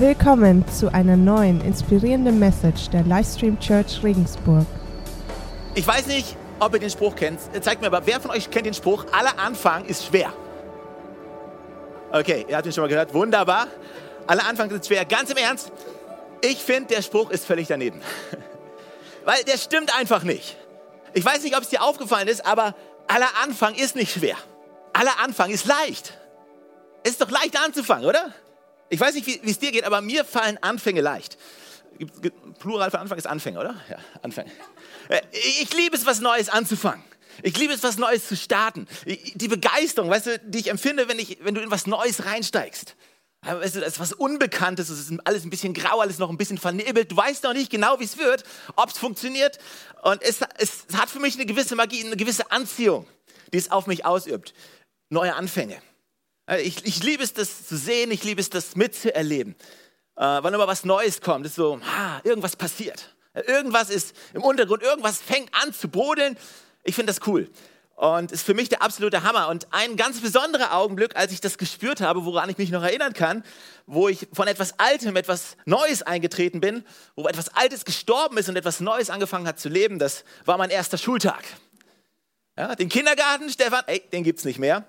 Willkommen zu einer neuen inspirierenden Message der Livestream Church Regensburg. Ich weiß nicht, ob ihr den Spruch kennt. Zeigt mir aber, wer von euch kennt den Spruch, aller Anfang ist schwer. Okay, ihr habt ihn schon mal gehört. Wunderbar. Aller Anfang ist schwer. Ganz im Ernst, ich finde, der Spruch ist völlig daneben. Weil der stimmt einfach nicht. Ich weiß nicht, ob es dir aufgefallen ist, aber aller Anfang ist nicht schwer. Aller Anfang ist leicht. Es ist doch leicht anzufangen, oder? Ich weiß nicht, wie es dir geht, aber mir fallen Anfänge leicht. Plural für Anfang ist Anfänger, oder? Ja, Anfänge. Äh, ich liebe es, was Neues anzufangen. Ich liebe es, was Neues zu starten. Die Begeisterung, weißt du, die ich empfinde, wenn, ich, wenn du in was Neues reinsteigst. Weißt du, das ist was Unbekanntes, es ist alles ein bisschen grau, alles noch ein bisschen vernebelt. Du weißt noch nicht genau, wie es wird, ob es funktioniert. Und es, es hat für mich eine gewisse Magie, eine gewisse Anziehung, die es auf mich ausübt. Neue Anfänge. Äh, ich, ich liebe es, das zu sehen, ich liebe es, das mitzuerleben. Äh, wann immer was Neues kommt, ist so, ha, irgendwas passiert. Äh, irgendwas ist im Untergrund, irgendwas fängt an zu brodeln. Ich finde das cool. Und ist für mich der absolute Hammer. Und ein ganz besonderer Augenblick, als ich das gespürt habe, woran ich mich noch erinnern kann, wo ich von etwas Altem, etwas Neues eingetreten bin, wo etwas Altes gestorben ist und etwas Neues angefangen hat zu leben, das war mein erster Schultag. Ja, den Kindergarten, Stefan, ey, den gibt's nicht mehr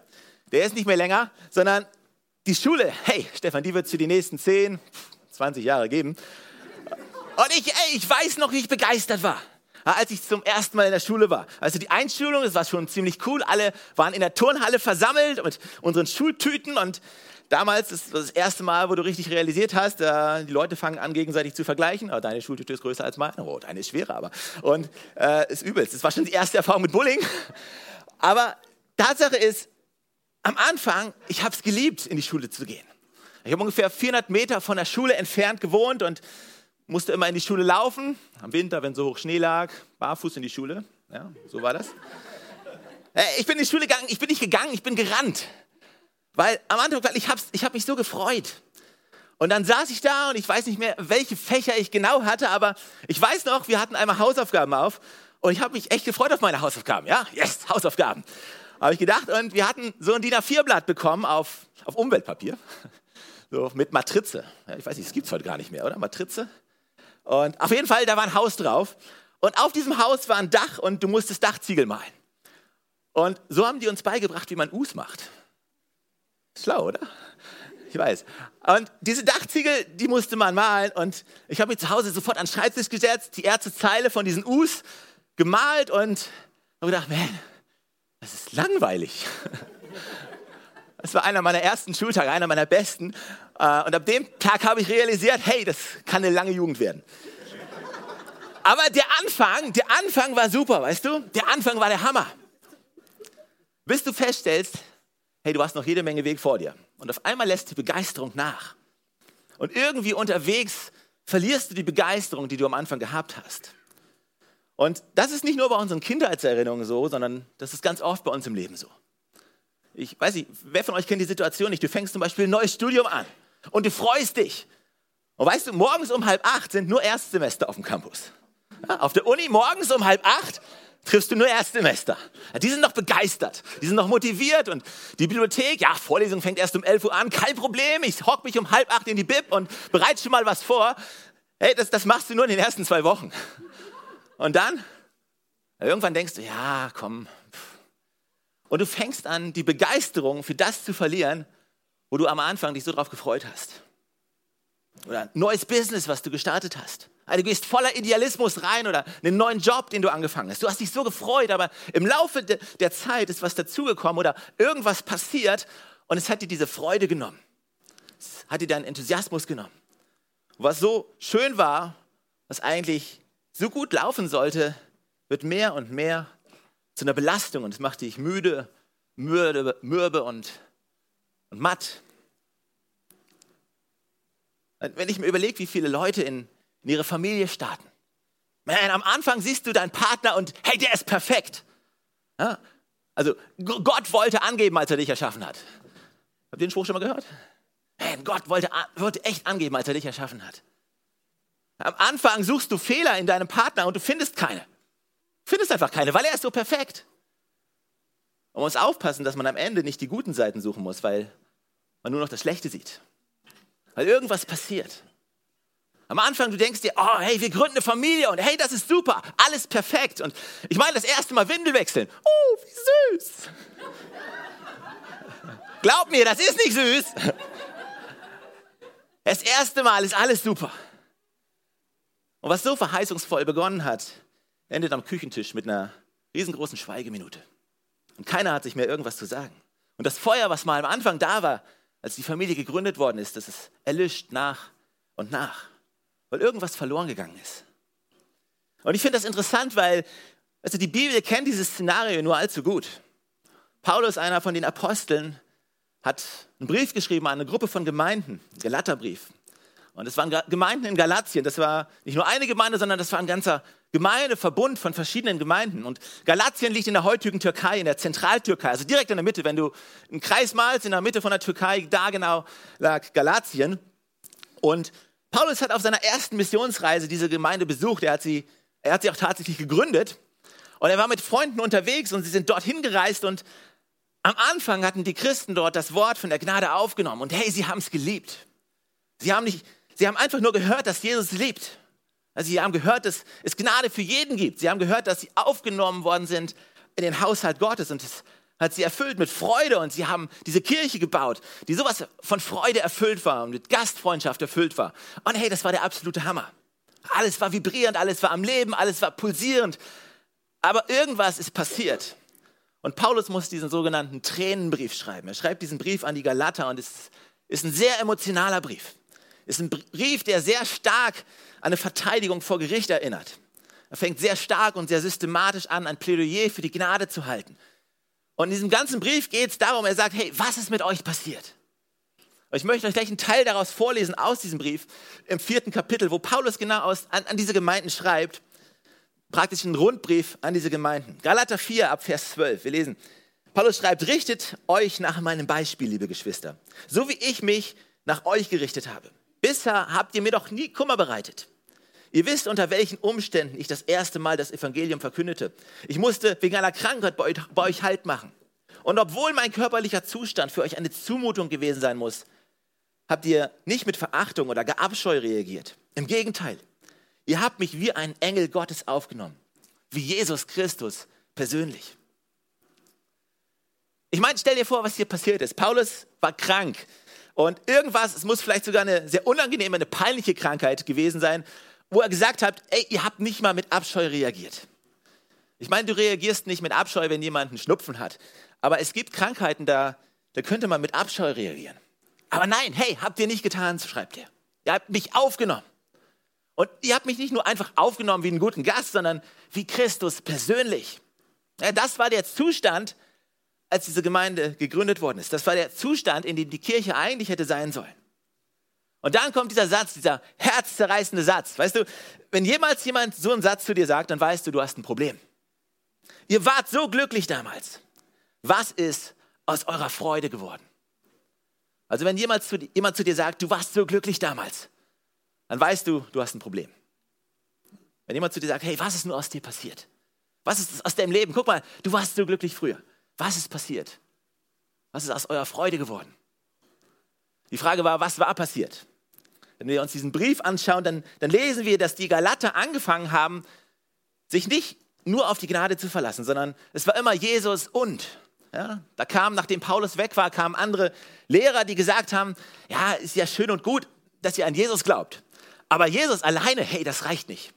der ist nicht mehr länger, sondern die Schule, hey, Stefan, die wird es für die nächsten 10, 20 Jahre geben. Und ich, ey, ich weiß noch, wie ich begeistert war, als ich zum ersten Mal in der Schule war. Also die Einschulung, das war schon ziemlich cool. Alle waren in der Turnhalle versammelt mit unseren Schultüten und damals ist das erste Mal, wo du richtig realisiert hast, äh, die Leute fangen an, gegenseitig zu vergleichen. Oh, deine Schultüte ist größer als meine. Oh, deine ist schwerer, aber. Und äh, ist übelst. Das war schon die erste Erfahrung mit Bullying. Aber Tatsache ist, am Anfang, ich habe es geliebt, in die Schule zu gehen. Ich habe ungefähr 400 Meter von der Schule entfernt gewohnt und musste immer in die Schule laufen. Am Winter, wenn so hoch Schnee lag, barfuß in die Schule. Ja, so war das. Äh, ich bin in die Schule gegangen, ich bin nicht gegangen, ich bin gerannt. Weil am Anfang, ich habe ich hab mich so gefreut. Und dann saß ich da und ich weiß nicht mehr, welche Fächer ich genau hatte, aber ich weiß noch, wir hatten einmal Hausaufgaben auf und ich habe mich echt gefreut auf meine Hausaufgaben. Ja, yes, Hausaufgaben habe ich gedacht. Und wir hatten so ein DIN A4-Blatt bekommen auf, auf Umweltpapier, so mit Matrize. Ich weiß nicht, das gibt es heute gar nicht mehr, oder? Matrize. Und auf jeden Fall, da war ein Haus drauf. Und auf diesem Haus war ein Dach und du musstest Dachziegel malen. Und so haben die uns beigebracht, wie man Us macht. Schlau, oder? Ich weiß. Und diese Dachziegel, die musste man malen. Und ich habe mich zu Hause sofort an den Schreibtisch gesetzt, die erste Zeile von diesen Us gemalt und habe gedacht, man, das ist langweilig. Das war einer meiner ersten Schultage, einer meiner besten. Äh, und ab dem Tag habe ich realisiert, hey, das kann eine lange Jugend werden. Aber der Anfang, der Anfang war super, weißt du? Der Anfang war der Hammer. Bis du feststellst, hey, du hast noch jede Menge Weg vor dir. Und auf einmal lässt die Begeisterung nach. Und irgendwie unterwegs verlierst du die Begeisterung, die du am Anfang gehabt hast. Und das ist nicht nur bei unseren Kindheitserinnerungen so, sondern das ist ganz oft bei uns im Leben so. Ich weiß nicht, wer von euch kennt die Situation nicht? Du fängst zum Beispiel ein neues Studium an und du freust dich. Und weißt du, morgens um halb acht sind nur Erstsemester auf dem Campus. Ja, auf der Uni morgens um halb acht triffst du nur Erstsemester. Ja, die sind noch begeistert, die sind noch motiviert und die Bibliothek, ja, Vorlesung fängt erst um 11 Uhr an, kein Problem, ich hock mich um halb acht in die Bib und bereite schon mal was vor. Hey, das, das machst du nur in den ersten zwei Wochen. Und dann, irgendwann denkst du, ja, komm. Und du fängst an, die Begeisterung für das zu verlieren, wo du am Anfang dich so drauf gefreut hast. Oder ein neues Business, was du gestartet hast. Also du gehst voller Idealismus rein oder einen neuen Job, den du angefangen hast. Du hast dich so gefreut, aber im Laufe de der Zeit ist was dazugekommen oder irgendwas passiert und es hat dir diese Freude genommen. Es hat dir deinen Enthusiasmus genommen. was so schön war, was eigentlich so gut laufen sollte, wird mehr und mehr zu einer Belastung und es macht dich müde, mürbe, mürbe und, und matt. Wenn ich mir überlege, wie viele Leute in, in ihre Familie starten. Man, am Anfang siehst du deinen Partner und hey, der ist perfekt. Ja? Also Gott wollte angeben, als er dich erschaffen hat. Habt ihr den Spruch schon mal gehört? Man, Gott wollte, wollte echt angeben, als er dich erschaffen hat. Am Anfang suchst du Fehler in deinem Partner und du findest keine. Findest einfach keine, weil er ist so perfekt. Man muss aufpassen, dass man am Ende nicht die guten Seiten suchen muss, weil man nur noch das Schlechte sieht. Weil irgendwas passiert. Am Anfang, du denkst dir, oh, hey, wir gründen eine Familie und hey, das ist super, alles perfekt. Und ich meine, das erste Mal Windel wechseln. Oh, wie süß. Glaub mir, das ist nicht süß. Das erste Mal ist alles super. Und was so verheißungsvoll begonnen hat, endet am Küchentisch mit einer riesengroßen Schweigeminute. Und keiner hat sich mehr irgendwas zu sagen. Und das Feuer, was mal am Anfang da war, als die Familie gegründet worden ist, das ist erlischt nach und nach, weil irgendwas verloren gegangen ist. Und ich finde das interessant, weil also die Bibel kennt dieses Szenario nur allzu gut. Paulus, einer von den Aposteln, hat einen Brief geschrieben an eine Gruppe von Gemeinden, Galaterbrief. Und es waren Gemeinden in Galatien. Das war nicht nur eine Gemeinde, sondern das war ein ganzer Gemeindeverbund von verschiedenen Gemeinden. Und Galatien liegt in der heutigen Türkei, in der Zentraltürkei, also direkt in der Mitte. Wenn du einen Kreis malst, in der Mitte von der Türkei, da genau lag Galatien. Und Paulus hat auf seiner ersten Missionsreise diese Gemeinde besucht. Er hat sie, er hat sie auch tatsächlich gegründet. Und er war mit Freunden unterwegs und sie sind dorthin gereist und am Anfang hatten die Christen dort das Wort von der Gnade aufgenommen und hey, sie haben es geliebt. Sie haben, nicht, sie haben einfach nur gehört, dass Jesus liebt. Also sie haben gehört, dass es Gnade für jeden gibt. Sie haben gehört, dass sie aufgenommen worden sind in den Haushalt Gottes und es hat sie erfüllt mit Freude und sie haben diese Kirche gebaut, die sowas von Freude erfüllt war und mit Gastfreundschaft erfüllt war. Und hey, das war der absolute Hammer. Alles war vibrierend, alles war am Leben, alles war pulsierend. Aber irgendwas ist passiert. Und Paulus muss diesen sogenannten Tränenbrief schreiben. Er schreibt diesen Brief an die Galater und es ist ein sehr emotionaler Brief. Ist ein Brief, der sehr stark an eine Verteidigung vor Gericht erinnert. Er fängt sehr stark und sehr systematisch an, ein Plädoyer für die Gnade zu halten. Und in diesem ganzen Brief geht es darum, er sagt, hey, was ist mit euch passiert? Ich möchte euch gleich einen Teil daraus vorlesen aus diesem Brief im vierten Kapitel, wo Paulus genau aus, an, an diese Gemeinden schreibt praktisch einen Rundbrief an diese Gemeinden. Galater 4 ab Vers 12. Wir lesen, Paulus schreibt, richtet euch nach meinem Beispiel, liebe Geschwister, so wie ich mich nach euch gerichtet habe. Bisher habt ihr mir doch nie Kummer bereitet. Ihr wisst, unter welchen Umständen ich das erste Mal das Evangelium verkündete. Ich musste wegen einer Krankheit bei euch, bei euch Halt machen. Und obwohl mein körperlicher Zustand für euch eine Zumutung gewesen sein muss, habt ihr nicht mit Verachtung oder gar Abscheu reagiert. Im Gegenteil, Ihr habt mich wie ein Engel Gottes aufgenommen, wie Jesus Christus persönlich. Ich meine, stell dir vor, was hier passiert ist. Paulus war krank und irgendwas, es muss vielleicht sogar eine sehr unangenehme, eine peinliche Krankheit gewesen sein, wo er gesagt hat, ey, ihr habt nicht mal mit Abscheu reagiert. Ich meine, du reagierst nicht mit Abscheu, wenn jemand einen Schnupfen hat, aber es gibt Krankheiten, da, da könnte man mit Abscheu reagieren. Aber nein, hey, habt ihr nicht getan, schreibt er. Ihr habt mich aufgenommen. Und ihr habt mich nicht nur einfach aufgenommen wie einen guten Gast, sondern wie Christus persönlich. Ja, das war der Zustand, als diese Gemeinde gegründet worden ist. Das war der Zustand, in dem die Kirche eigentlich hätte sein sollen. Und dann kommt dieser Satz, dieser herzzerreißende Satz. Weißt du, wenn jemals jemand so einen Satz zu dir sagt, dann weißt du, du hast ein Problem. Ihr wart so glücklich damals. Was ist aus eurer Freude geworden? Also wenn jemand zu, jemand zu dir sagt, du warst so glücklich damals, dann weißt du, du hast ein Problem. Wenn jemand zu dir sagt, hey, was ist nur aus dir passiert? Was ist aus deinem Leben? Guck mal, du warst so glücklich früher. Was ist passiert? Was ist aus eurer Freude geworden? Die Frage war, was war passiert? Wenn wir uns diesen Brief anschauen, dann, dann lesen wir, dass die Galater angefangen haben, sich nicht nur auf die Gnade zu verlassen, sondern es war immer Jesus und. Ja, da kamen, nachdem Paulus weg war, kamen andere Lehrer, die gesagt haben, ja, ist ja schön und gut, dass ihr an Jesus glaubt. Aber Jesus alleine, hey, das reicht nicht.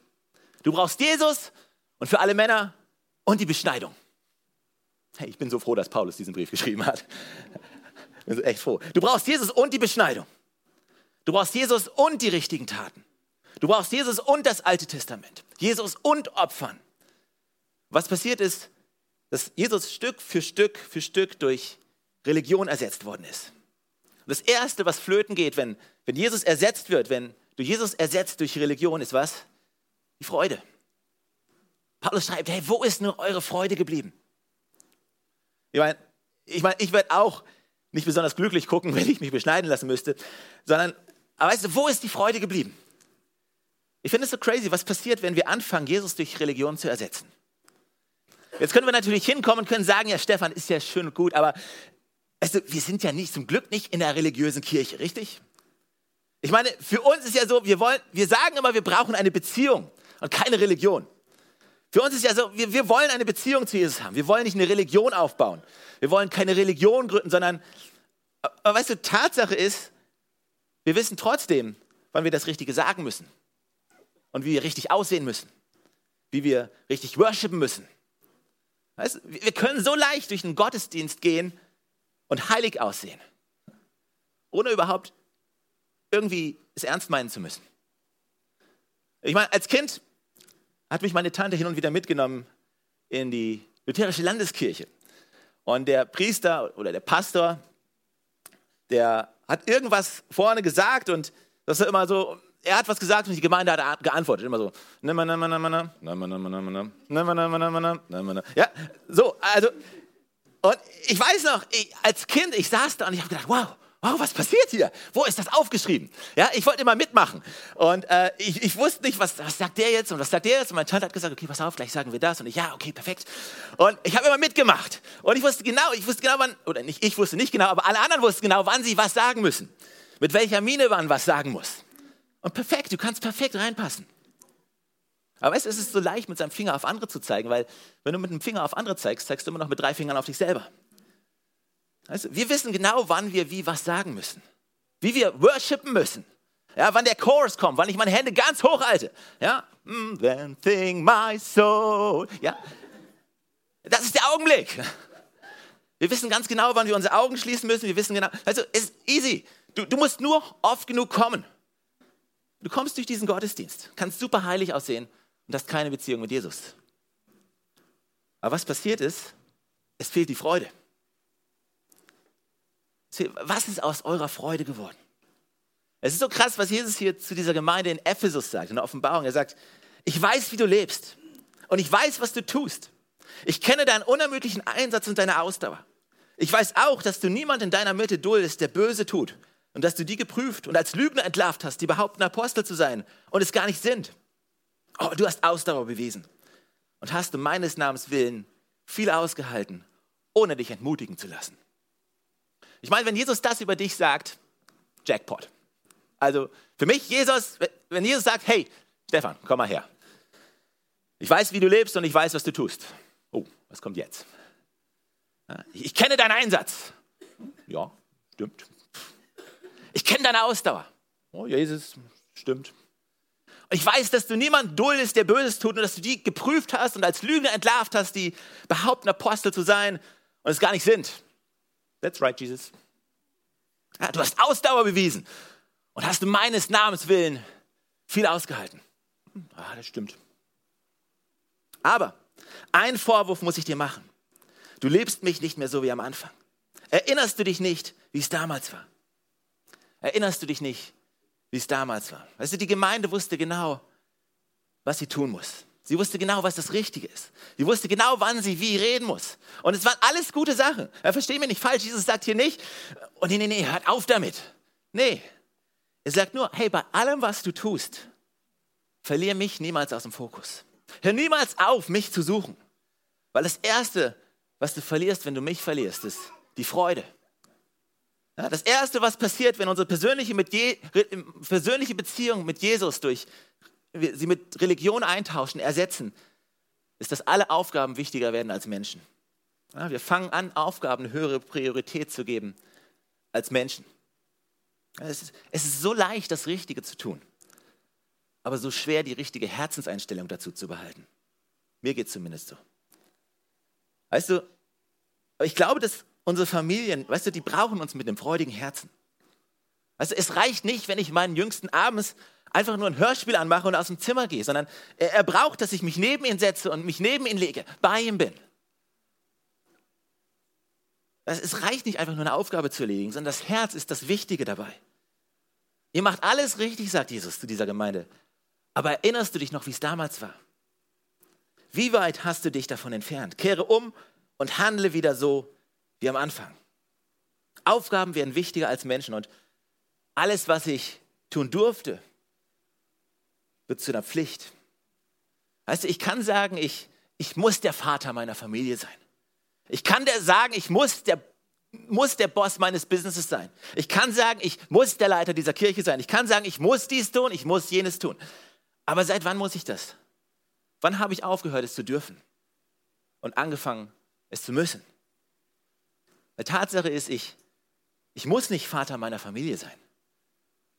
Du brauchst Jesus und für alle Männer und die Beschneidung. Hey, ich bin so froh, dass Paulus diesen Brief geschrieben hat. Ich bin so echt froh. Du brauchst Jesus und die Beschneidung. Du brauchst Jesus und die richtigen Taten. Du brauchst Jesus und das Alte Testament. Jesus und Opfern. Was passiert ist, dass Jesus Stück für Stück für Stück durch Religion ersetzt worden ist. Und das Erste, was flöten geht, wenn, wenn Jesus ersetzt wird, wenn du Jesus ersetzt durch Religion, ist was? Die Freude. Paulus schreibt, hey, wo ist nur eure Freude geblieben? Ich meine, ich, mein, ich werde auch nicht besonders glücklich gucken, wenn ich mich beschneiden lassen müsste, sondern, aber weißt du, wo ist die Freude geblieben? Ich finde es so crazy, was passiert, wenn wir anfangen, Jesus durch Religion zu ersetzen. Jetzt können wir natürlich hinkommen und können sagen, ja, Stefan, ist ja schön und gut, aber weißt du, wir sind ja nicht zum Glück nicht in der religiösen Kirche, richtig? Ich meine, für uns ist ja so, wir, wollen, wir sagen immer, wir brauchen eine Beziehung und keine Religion. Für uns ist ja so, wir, wir wollen eine Beziehung zu Jesus haben. Wir wollen nicht eine Religion aufbauen. Wir wollen keine Religion gründen, sondern, aber weißt du, Tatsache ist, wir wissen trotzdem, wann wir das Richtige sagen müssen und wie wir richtig aussehen müssen, wie wir richtig worshipen müssen. Weißt, wir können so leicht durch einen Gottesdienst gehen und heilig aussehen, ohne überhaupt irgendwie es ernst meinen zu müssen. Ich meine, als Kind hat mich meine Tante hin und wieder mitgenommen in die lutherische Landeskirche. Und der Priester oder der Pastor, der hat irgendwas vorne gesagt und das ist immer so, er hat was gesagt und die Gemeinde hat geantwortet. Immer so. Ja, so, also, und ich weiß noch, ich, als Kind, ich saß da und ich habe gedacht, wow, wow, was passiert hier? Wo ist das aufgeschrieben? Ja, ich wollte immer mitmachen. Und äh, ich, ich, wusste nicht, was, was sagt der jetzt und was sagt der jetzt. Und meine Tante hat gesagt, okay, pass auf, gleich sagen wir das. Und ich, ja, okay, perfekt. Und ich habe immer mitgemacht. Und ich wusste genau, ich wusste genau, wann, oder nicht, ich wusste nicht genau, aber alle anderen wussten genau, wann sie was sagen müssen. Mit welcher Miene man was sagen muss. Und perfekt, du kannst perfekt reinpassen. Aber weißt du, es ist so leicht, mit seinem Finger auf andere zu zeigen, weil wenn du mit dem Finger auf andere zeigst, zeigst du immer noch mit drei Fingern auf dich selber. Du, wir wissen genau, wann wir wie was sagen müssen. Wie wir worshipen müssen. Ja, wann der Chorus kommt, wann ich meine Hände ganz hoch halte. Ja, mm, then thing my soul. Ja, das ist der Augenblick. Wir wissen ganz genau, wann wir unsere Augen schließen müssen. Wir wissen genau, also es ist easy. Du, du musst nur oft genug kommen. Du kommst durch diesen Gottesdienst, kannst super heilig aussehen und hast keine Beziehung mit Jesus. Aber was passiert ist, es fehlt die Freude. Was ist aus eurer Freude geworden? Es ist so krass, was Jesus hier zu dieser Gemeinde in Ephesus sagt, in der Offenbarung. Er sagt, ich weiß, wie du lebst und ich weiß, was du tust. Ich kenne deinen unermüdlichen Einsatz und deine Ausdauer. Ich weiß auch, dass du niemand in deiner Mitte duldest, der böse tut, und dass du die geprüft und als Lügner entlarvt hast, die behaupten, Apostel zu sein und es gar nicht sind. Oh, du hast Ausdauer bewiesen und hast um meines Namens willen viel ausgehalten, ohne dich entmutigen zu lassen. Ich meine, wenn Jesus das über dich sagt, Jackpot. Also für mich, Jesus, wenn Jesus sagt, hey, Stefan, komm mal her. Ich weiß, wie du lebst und ich weiß, was du tust. Oh, was kommt jetzt? Ich kenne deinen Einsatz. Ja, stimmt. Ich kenne deine Ausdauer. Oh, Jesus, stimmt. Ich weiß, dass du niemand duldest, der Böses tut und dass du die geprüft hast und als Lügner entlarvt hast, die behaupten, Apostel zu sein und es gar nicht sind. That's right, Jesus. Ja, du hast Ausdauer bewiesen und hast du meines Namens willen viel ausgehalten. Ah, das stimmt. Aber einen Vorwurf muss ich dir machen. Du lebst mich nicht mehr so wie am Anfang. Erinnerst du dich nicht, wie es damals war? Erinnerst du dich nicht, wie es damals war? Weißt du, die Gemeinde wusste genau, was sie tun muss. Sie wusste genau, was das Richtige ist. Sie wusste genau, wann sie wie reden muss. Und es waren alles gute Sachen. Ja, versteh mich nicht falsch. Jesus sagt hier nicht, oh nee, nee, nee, hört auf damit. Nee. Er sagt nur, hey, bei allem, was du tust, verliere mich niemals aus dem Fokus. Hör niemals auf, mich zu suchen. Weil das Erste, was du verlierst, wenn du mich verlierst, ist die Freude. Ja, das Erste, was passiert, wenn unsere persönliche, Je, persönliche Beziehung mit Jesus durch sie mit Religion eintauschen, ersetzen, ist, dass alle Aufgaben wichtiger werden als Menschen. Ja, wir fangen an, Aufgaben höhere Priorität zu geben als Menschen. Es, ist, es ist so leicht, das Richtige zu tun, aber so schwer, die richtige Herzenseinstellung dazu zu behalten. Mir geht es zumindest so. Weißt du, ich glaube, dass unsere Familien, weißt du, die brauchen uns mit einem freudigen Herzen. Weißt du, es reicht nicht, wenn ich meinen Jüngsten abends einfach nur ein Hörspiel anmache und aus dem Zimmer gehe, sondern er, er braucht, dass ich mich neben ihn setze und mich neben ihn lege, bei ihm bin. Es reicht nicht einfach nur eine Aufgabe zu erledigen, sondern das Herz ist das Wichtige dabei. Ihr macht alles richtig, sagt Jesus zu dieser Gemeinde. Aber erinnerst du dich noch, wie es damals war? Wie weit hast du dich davon entfernt? Kehre um und handle wieder so, wie am Anfang. Aufgaben werden wichtiger als Menschen und alles, was ich tun durfte, wird zu einer Pflicht. Weißt du, ich kann sagen, ich, ich muss der Vater meiner Familie sein. Ich kann der sagen, ich muss der muss der Boss meines Businesses sein. Ich kann sagen, ich muss der Leiter dieser Kirche sein. Ich kann sagen, ich muss dies tun, ich muss jenes tun. Aber seit wann muss ich das? Wann habe ich aufgehört, es zu dürfen? Und angefangen, es zu müssen? Die Tatsache ist, ich, ich muss nicht Vater meiner Familie sein.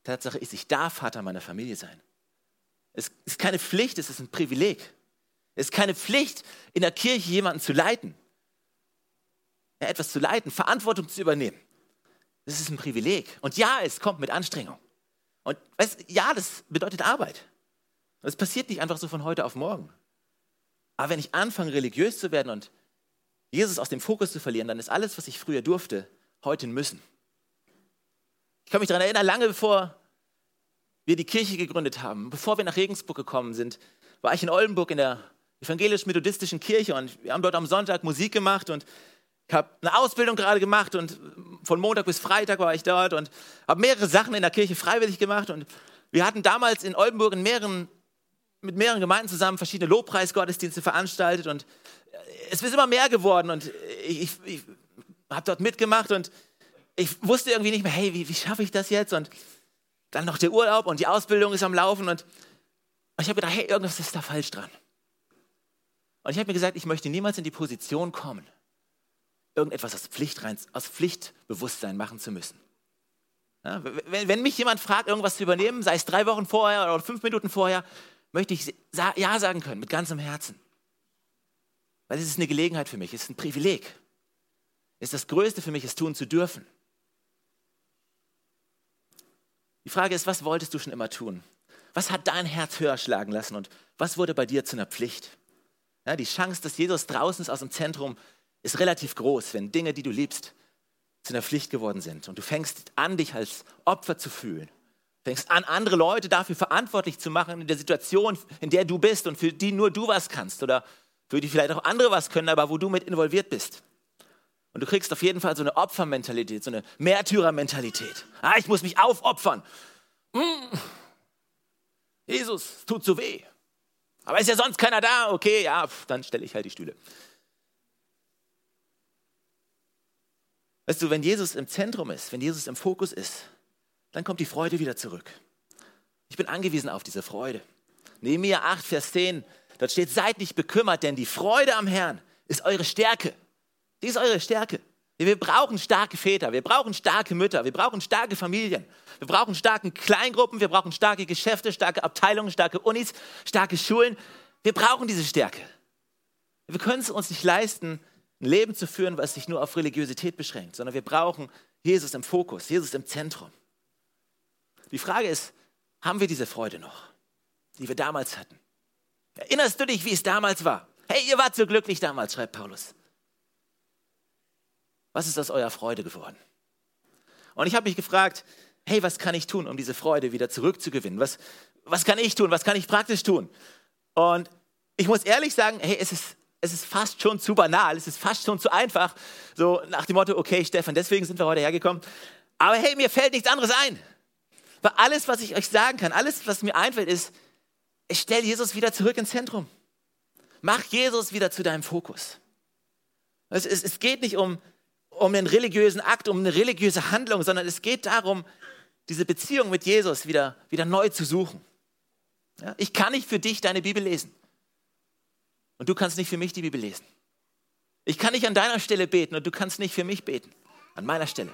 Tatsache ist, ich darf Vater meiner Familie sein. Es ist keine Pflicht, es ist ein Privileg. Es ist keine Pflicht, in der Kirche jemanden zu leiten. Ja, etwas zu leiten, Verantwortung zu übernehmen. Das ist ein Privileg. Und ja, es kommt mit Anstrengung. Und weißt, ja, das bedeutet Arbeit. Das passiert nicht einfach so von heute auf morgen. Aber wenn ich anfange, religiös zu werden und Jesus aus dem Fokus zu verlieren, dann ist alles, was ich früher durfte, heute Müssen. Ich kann mich daran erinnern, lange bevor wir die Kirche gegründet haben, bevor wir nach Regensburg gekommen sind, war ich in Oldenburg in der evangelisch-methodistischen Kirche und wir haben dort am Sonntag Musik gemacht und ich habe eine Ausbildung gerade gemacht und von Montag bis Freitag war ich dort und habe mehrere Sachen in der Kirche freiwillig gemacht und wir hatten damals in Oldenburg in mehreren, mit mehreren Gemeinden zusammen verschiedene Lobpreisgottesdienste veranstaltet und es ist immer mehr geworden und ich, ich, ich habe dort mitgemacht und ich wusste irgendwie nicht mehr, hey, wie, wie schaffe ich das jetzt? Und dann noch der Urlaub und die Ausbildung ist am Laufen und ich habe gedacht, hey, irgendwas ist da falsch dran. Und ich habe mir gesagt, ich möchte niemals in die Position kommen, irgendetwas aus, Pflicht rein, aus Pflichtbewusstsein machen zu müssen. Ja, wenn, wenn, mich jemand fragt, irgendwas zu übernehmen, sei es drei Wochen vorher oder fünf Minuten vorher, möchte ich Ja sagen können, mit ganzem Herzen. Weil es ist eine Gelegenheit für mich, es ist ein Privileg. Es ist das Größte für mich, es tun zu dürfen. Die Frage ist, was wolltest du schon immer tun? Was hat dein Herz höher schlagen lassen und was wurde bei dir zu einer Pflicht? Ja, die Chance, dass Jesus draußen ist aus dem Zentrum, ist relativ groß, wenn Dinge, die du liebst, zu einer Pflicht geworden sind. Und du fängst an, dich als Opfer zu fühlen. Fängst an, andere Leute dafür verantwortlich zu machen in der Situation, in der du bist und für die nur du was kannst oder für die vielleicht auch andere was können, aber wo du mit involviert bist. Und du kriegst auf jeden Fall so eine Opfermentalität, so eine Märtyrermentalität. Ah, ich muss mich aufopfern. Mm. Jesus, tut so weh. Aber ist ja sonst keiner da? Okay, ja, dann stelle ich halt die Stühle. Weißt du, wenn Jesus im Zentrum ist, wenn Jesus im Fokus ist, dann kommt die Freude wieder zurück. Ich bin angewiesen auf diese Freude. Nehemiah 8, Vers 10, dort steht, seid nicht bekümmert, denn die Freude am Herrn ist eure Stärke. Die ist eure Stärke. Wir brauchen starke Väter, wir brauchen starke Mütter, wir brauchen starke Familien, wir brauchen starke Kleingruppen, wir brauchen starke Geschäfte, starke Abteilungen, starke Unis, starke Schulen. Wir brauchen diese Stärke. Wir können es uns nicht leisten, ein Leben zu führen, was sich nur auf Religiosität beschränkt, sondern wir brauchen Jesus im Fokus, Jesus im Zentrum. Die Frage ist, haben wir diese Freude noch, die wir damals hatten? Erinnerst du dich, wie es damals war? Hey, ihr wart so glücklich damals, schreibt Paulus. Was ist aus eurer Freude geworden? Und ich habe mich gefragt, hey, was kann ich tun, um diese Freude wieder zurückzugewinnen? Was, was kann ich tun? Was kann ich praktisch tun? Und ich muss ehrlich sagen, hey, es ist, es ist fast schon zu banal, es ist fast schon zu einfach. So nach dem Motto, okay, Stefan, deswegen sind wir heute hergekommen. Aber hey, mir fällt nichts anderes ein. Weil alles, was ich euch sagen kann, alles, was mir einfällt, ist, ich stelle Jesus wieder zurück ins Zentrum. Mach Jesus wieder zu deinem Fokus. Es, es, es geht nicht um um einen religiösen Akt, um eine religiöse Handlung, sondern es geht darum, diese Beziehung mit Jesus wieder, wieder neu zu suchen. Ja, ich kann nicht für dich deine Bibel lesen. Und du kannst nicht für mich die Bibel lesen. Ich kann nicht an deiner Stelle beten und du kannst nicht für mich beten. An meiner Stelle.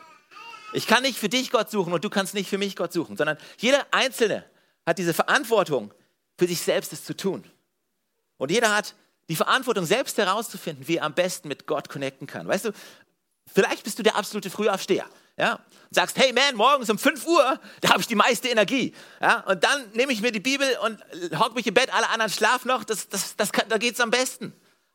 Ich kann nicht für dich Gott suchen und du kannst nicht für mich Gott suchen, sondern jeder Einzelne hat diese Verantwortung, für sich selbst es zu tun. Und jeder hat die Verantwortung, selbst herauszufinden, wie er am besten mit Gott connecten kann. Weißt du, Vielleicht bist du der absolute Frühaufsteher. Ja? Und sagst, hey man, morgens um 5 Uhr, da habe ich die meiste Energie. Ja? Und dann nehme ich mir die Bibel und hock mich im Bett, alle anderen schlafen noch, das, das, das kann, da geht es am besten.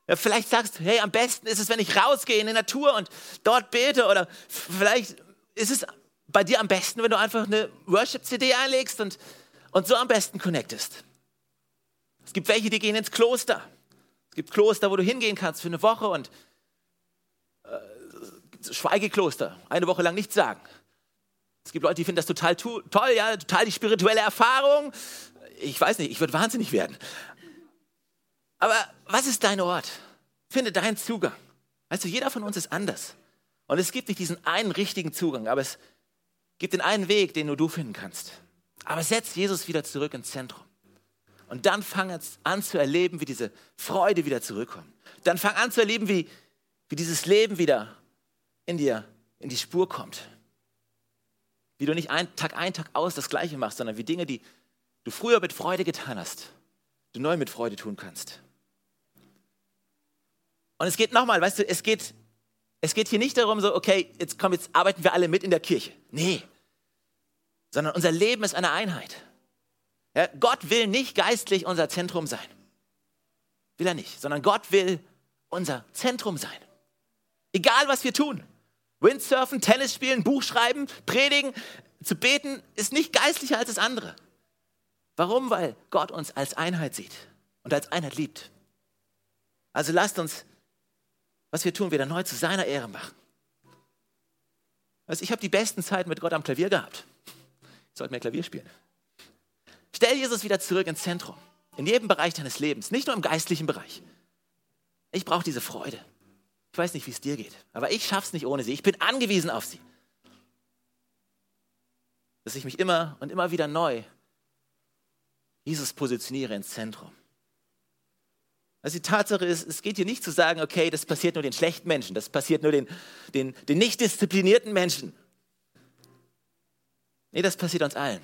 Ja, vielleicht sagst du, hey, am besten ist es, wenn ich rausgehe in die Natur und dort bete. Oder vielleicht ist es bei dir am besten, wenn du einfach eine Worship-CD einlegst und, und so am besten connectest. Es gibt welche, die gehen ins Kloster. Es gibt Kloster, wo du hingehen kannst für eine Woche und Schweigekloster, eine Woche lang nichts sagen. Es gibt Leute, die finden das total toll, ja, total die spirituelle Erfahrung. Ich weiß nicht, ich würde wahnsinnig werden. Aber was ist dein Ort? Finde deinen Zugang. Weißt du, jeder von uns ist anders. Und es gibt nicht diesen einen richtigen Zugang, aber es gibt den einen Weg, den nur du finden kannst. Aber setz Jesus wieder zurück ins Zentrum. Und dann fang an zu erleben, wie diese Freude wieder zurückkommt. Dann fang an zu erleben, wie, wie dieses Leben wieder in dir, in die Spur kommt. Wie du nicht ein, Tag ein, Tag aus das Gleiche machst, sondern wie Dinge, die du früher mit Freude getan hast, du neu mit Freude tun kannst. Und es geht nochmal, weißt du, es geht, es geht hier nicht darum, so, okay, jetzt komm, jetzt arbeiten wir alle mit in der Kirche. Nee. Sondern unser Leben ist eine Einheit. Ja, Gott will nicht geistlich unser Zentrum sein. Will er nicht, sondern Gott will unser Zentrum sein. Egal, was wir tun. Windsurfen, Tennis spielen, Buch schreiben, predigen, zu beten, ist nicht geistlicher als das andere. Warum? Weil Gott uns als Einheit sieht und als Einheit liebt. Also lasst uns, was wir tun, wieder neu zu seiner Ehre machen. Also ich habe die besten Zeiten mit Gott am Klavier gehabt. Ich sollte mehr Klavier spielen. Stell Jesus wieder zurück ins Zentrum, in jedem Bereich deines Lebens, nicht nur im geistlichen Bereich. Ich brauche diese Freude. Ich weiß nicht, wie es dir geht, aber ich schaffe es nicht ohne sie. Ich bin angewiesen auf sie. Dass ich mich immer und immer wieder neu Jesus positioniere ins Zentrum. Also die Tatsache ist, es geht hier nicht zu sagen, okay, das passiert nur den schlechten Menschen, das passiert nur den, den, den nicht disziplinierten Menschen. Nee, das passiert uns allen.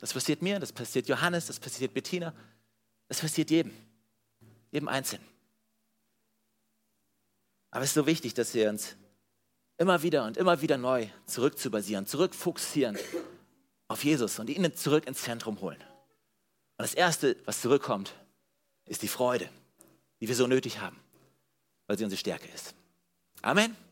Das passiert mir, das passiert Johannes, das passiert Bettina, das passiert jedem, jedem Einzelnen. Aber es ist so wichtig, dass wir uns immer wieder und immer wieder neu zurückzubasieren, zurückfokussieren auf Jesus und ihn zurück ins Zentrum holen. Und das Erste, was zurückkommt, ist die Freude, die wir so nötig haben, weil sie unsere Stärke ist. Amen. Amen.